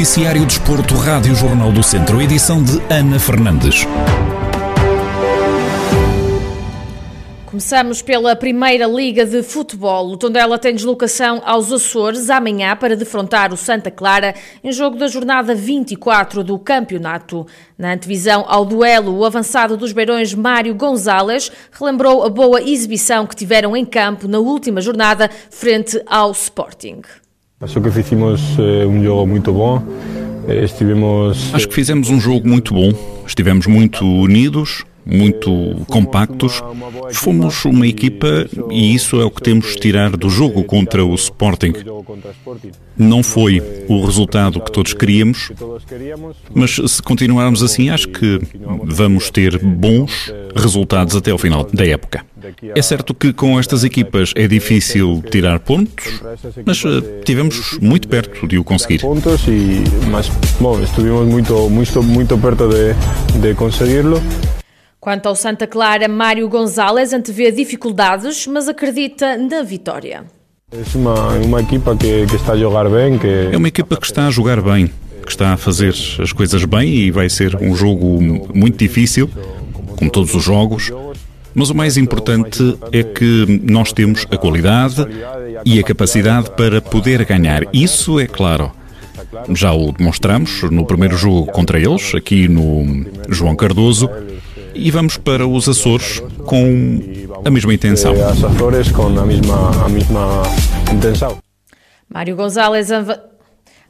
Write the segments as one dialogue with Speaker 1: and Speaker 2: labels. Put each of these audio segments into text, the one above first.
Speaker 1: Noticiário Desporto, Rádio Jornal do Centro, edição de Ana Fernandes.
Speaker 2: Começamos pela Primeira Liga de Futebol. O Tondela tem deslocação aos Açores amanhã para defrontar o Santa Clara em jogo da jornada 24 do campeonato. Na antevisão ao duelo, o avançado dos Beirões Mário Gonzalez relembrou a boa exibição que tiveram em campo na última jornada frente ao Sporting.
Speaker 3: Acho que fizemos eh, um jogo muito bom. Eh, estivemos...
Speaker 4: Acho que fizemos um jogo muito bom. Estivemos muito unidos, muito compactos. Fomos uma equipa e isso é o que temos de tirar do jogo contra o Sporting. Não foi o resultado que todos queríamos, mas se continuarmos assim, acho que vamos ter bons resultados até ao final da época. É certo que com estas equipas é difícil tirar pontos, mas uh, tivemos muito perto de o conseguir.
Speaker 3: Pontos e, mas, bom, estivemos muito, muito, muito perto de, de conseguirlo.
Speaker 2: Quanto ao Santa Clara, Mário Gonzalez antevê dificuldades, mas acredita na vitória.
Speaker 3: É uma, uma equipa que, que, está a jogar bem. Que...
Speaker 4: É uma equipa que está a jogar bem, que está a fazer as coisas bem e vai ser um jogo muito difícil, como todos os jogos. Mas o mais importante é que nós temos a qualidade e a capacidade para poder ganhar. Isso é claro. Já o demonstramos no primeiro jogo contra eles, aqui no João Cardoso, e vamos para os Açores com a mesma intenção.
Speaker 3: As Açores com a mesma, a mesma intenção.
Speaker 2: Mário Gonzalez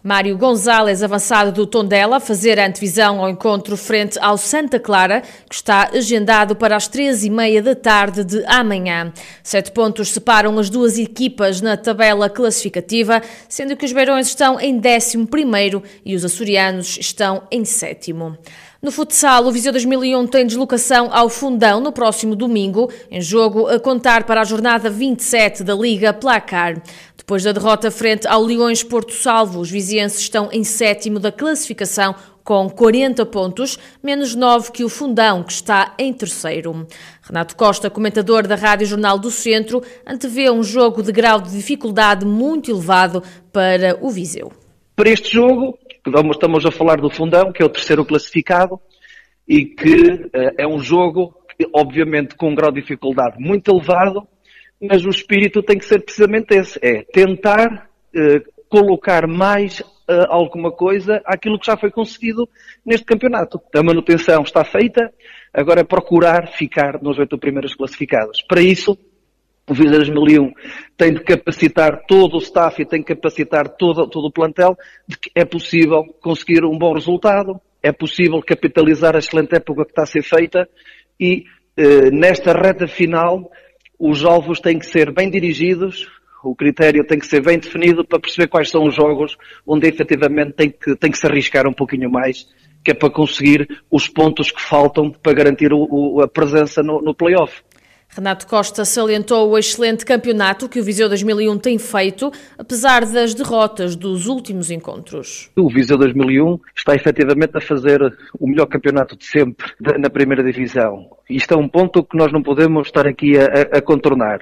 Speaker 2: Mário Gonzalez, avançado do Tondela, fazer a antevisão ao encontro frente ao Santa Clara, que está agendado para as três e meia da tarde de amanhã. Sete pontos separam as duas equipas na tabela classificativa, sendo que os Beirões estão em décimo primeiro e os açorianos estão em sétimo. No futsal, o Viseu 2001 tem deslocação ao Fundão no próximo domingo, em jogo a contar para a jornada 27 da Liga Placar. Depois da derrota frente ao Leões Porto Salvo, os vizienses estão em sétimo da classificação com 40 pontos, menos 9 que o Fundão, que está em terceiro. Renato Costa, comentador da Rádio Jornal do Centro, antevê um jogo de grau de dificuldade muito elevado para o Viseu.
Speaker 5: Para este jogo, estamos a falar do Fundão, que é o terceiro classificado, e que uh, é um jogo, obviamente, com um grau de dificuldade muito elevado, mas o espírito tem que ser precisamente esse, é tentar uh, colocar mais uh, alguma coisa àquilo que já foi conseguido neste campeonato. A manutenção está feita, agora é procurar ficar nos oito primeiros classificados. Para isso, o Visa 2001 tem de capacitar todo o staff e tem de capacitar todo, todo o plantel de que é possível conseguir um bom resultado, é possível capitalizar a excelente época que está a ser feita e eh, nesta reta final os alvos têm que ser bem dirigidos, o critério tem que ser bem definido para perceber quais são os jogos onde efetivamente tem que, tem que se arriscar um pouquinho mais, que é para conseguir os pontos que faltam para garantir o, o, a presença no, no play-off.
Speaker 2: Renato Costa salientou o excelente campeonato que o Viseu 2001 tem feito, apesar das derrotas dos últimos encontros.
Speaker 5: O Viseu 2001 está efetivamente a fazer o melhor campeonato de sempre na primeira divisão. Isto é um ponto que nós não podemos estar aqui a, a contornar.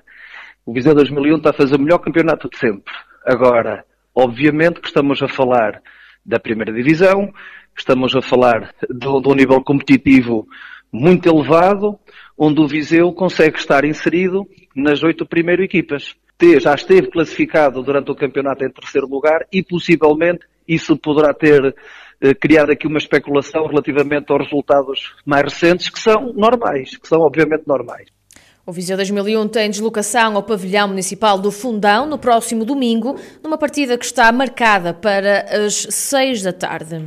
Speaker 5: O Viseu 2001 está a fazer o melhor campeonato de sempre. Agora, obviamente que estamos a falar da primeira divisão, estamos a falar de um nível competitivo muito elevado, onde o Viseu consegue estar inserido nas oito primeiras equipas. Já esteve classificado durante o campeonato em terceiro lugar e possivelmente isso poderá ter eh, criado aqui uma especulação relativamente aos resultados mais recentes, que são normais, que são obviamente normais.
Speaker 2: O Viseu 2001 tem deslocação ao pavilhão municipal do Fundão no próximo domingo, numa partida que está marcada para as seis da tarde.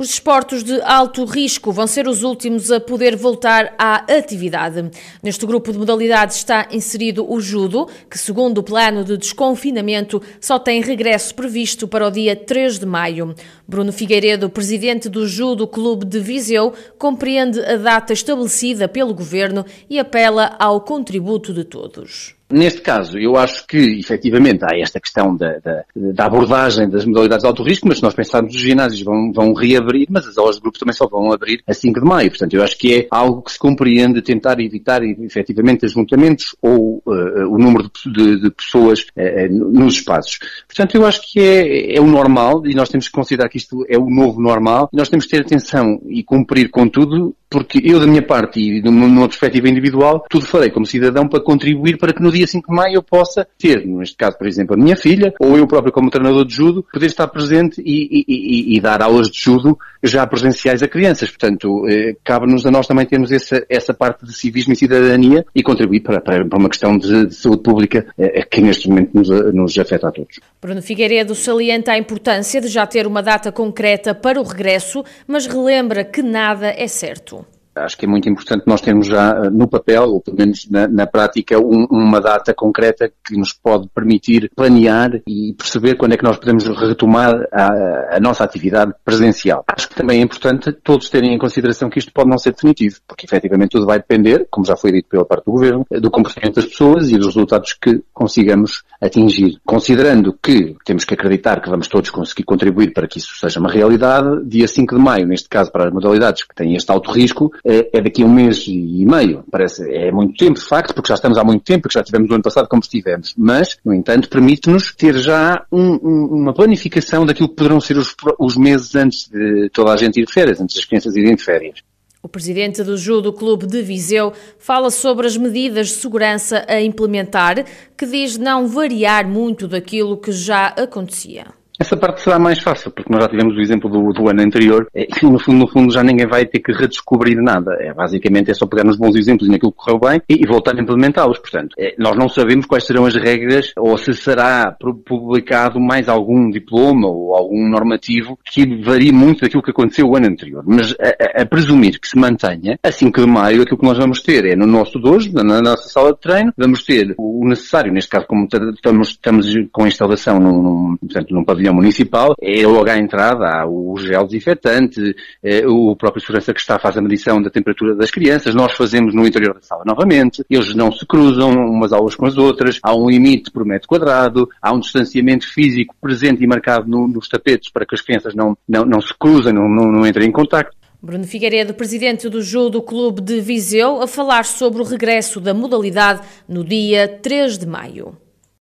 Speaker 2: Os desportos de alto risco vão ser os últimos a poder voltar à atividade. Neste grupo de modalidades está inserido o judo, que, segundo o plano de desconfinamento, só tem regresso previsto para o dia 3 de maio. Bruno Figueiredo, presidente do Judo Clube de Viseu, compreende a data estabelecida pelo governo e apela ao contributo de todos.
Speaker 6: Neste caso, eu acho que, efetivamente, há esta questão da, da, da abordagem das modalidades de alto risco, mas se nós pensarmos os ginásios vão, vão reabrir, mas as aulas de grupo também só vão abrir a 5 de maio. Portanto, eu acho que é algo que se compreende tentar evitar, efetivamente, ajuntamentos ou uh, o número de, de, de pessoas uh, nos espaços. Portanto, eu acho que é, é o normal e nós temos que considerar que isto é o novo normal. Nós temos que ter atenção e cumprir com tudo porque eu, da minha parte e numa perspectiva individual, tudo farei como cidadão para contribuir para que no dia 5 de maio eu possa ter, neste caso, por exemplo, a minha filha, ou eu próprio como treinador de judo, poder estar presente e, e, e dar aulas de judo já presenciais a crianças. Portanto, eh, cabe-nos a nós também termos essa, essa parte de civismo e cidadania e contribuir para, para, para uma questão de, de, saúde pública eh, que neste momento nos, nos afeta a todos.
Speaker 2: Bruno Figueiredo salienta a importância de já ter uma data concreta para o regresso, mas relembra que nada é certo
Speaker 6: acho que é muito importante nós termos já eh, no papel, ou pelo menos na, na prática, um, uma data concreta que nos pode permitir planear e perceber quando é que nós podemos retomar a, a, nossa atividade presencial. Acho também é importante todos terem em consideração que isto pode não ser definitivo, porque efetivamente tudo vai depender, como já foi dito pela parte do Governo, do comportamento das pessoas e dos resultados que consigamos atingir. Considerando que temos que acreditar que vamos todos conseguir contribuir para que isso seja uma realidade, dia 5 de maio, neste caso para as modalidades que têm este alto risco, é, é daqui a um mês e meio. Parece, é muito tempo, de facto, porque já estamos há muito tempo, porque já tivemos o ano passado como estivemos. Mas, no entanto, permite-nos ter já um, um, uma planificação daquilo que poderão ser os, os meses antes de toda a gente ir de férias, antes das crianças irem de férias.
Speaker 2: O presidente do Judo Clube de Viseu fala sobre as medidas de segurança a implementar, que diz não variar muito daquilo que já acontecia.
Speaker 6: Essa parte será mais fácil, porque nós já tivemos o exemplo do, do ano anterior e no fundo, no fundo já ninguém vai ter que redescobrir nada. É, basicamente é só pegar nos bons exemplos e naquilo que correu bem e, e voltar a implementá-los. Portanto, é, nós não sabemos quais serão as regras ou se será publicado mais algum diploma ou algum normativo que varie muito daquilo que aconteceu o ano anterior. Mas a, a, presumir que se mantenha, a 5 de maio aquilo que nós vamos ter é no nosso dojo, na nossa sala de treino, vamos ter o necessário, neste caso como estamos, estamos com a instalação num, num, portanto, num pavilhão municipal, é logo à entrada, há o gel desinfetante, é, o próprio segurança que está faz a medição da temperatura das crianças, nós fazemos no interior da sala novamente, eles não se cruzam umas aulas com as outras, há um limite por metro quadrado, há um distanciamento físico presente e marcado no, nos tapetes para que as crianças não, não, não se cruzem, não, não, não entrem em contacto.
Speaker 2: Bruno Figueiredo, presidente do Judo Clube de Viseu, a falar sobre o regresso da modalidade no dia 3 de maio.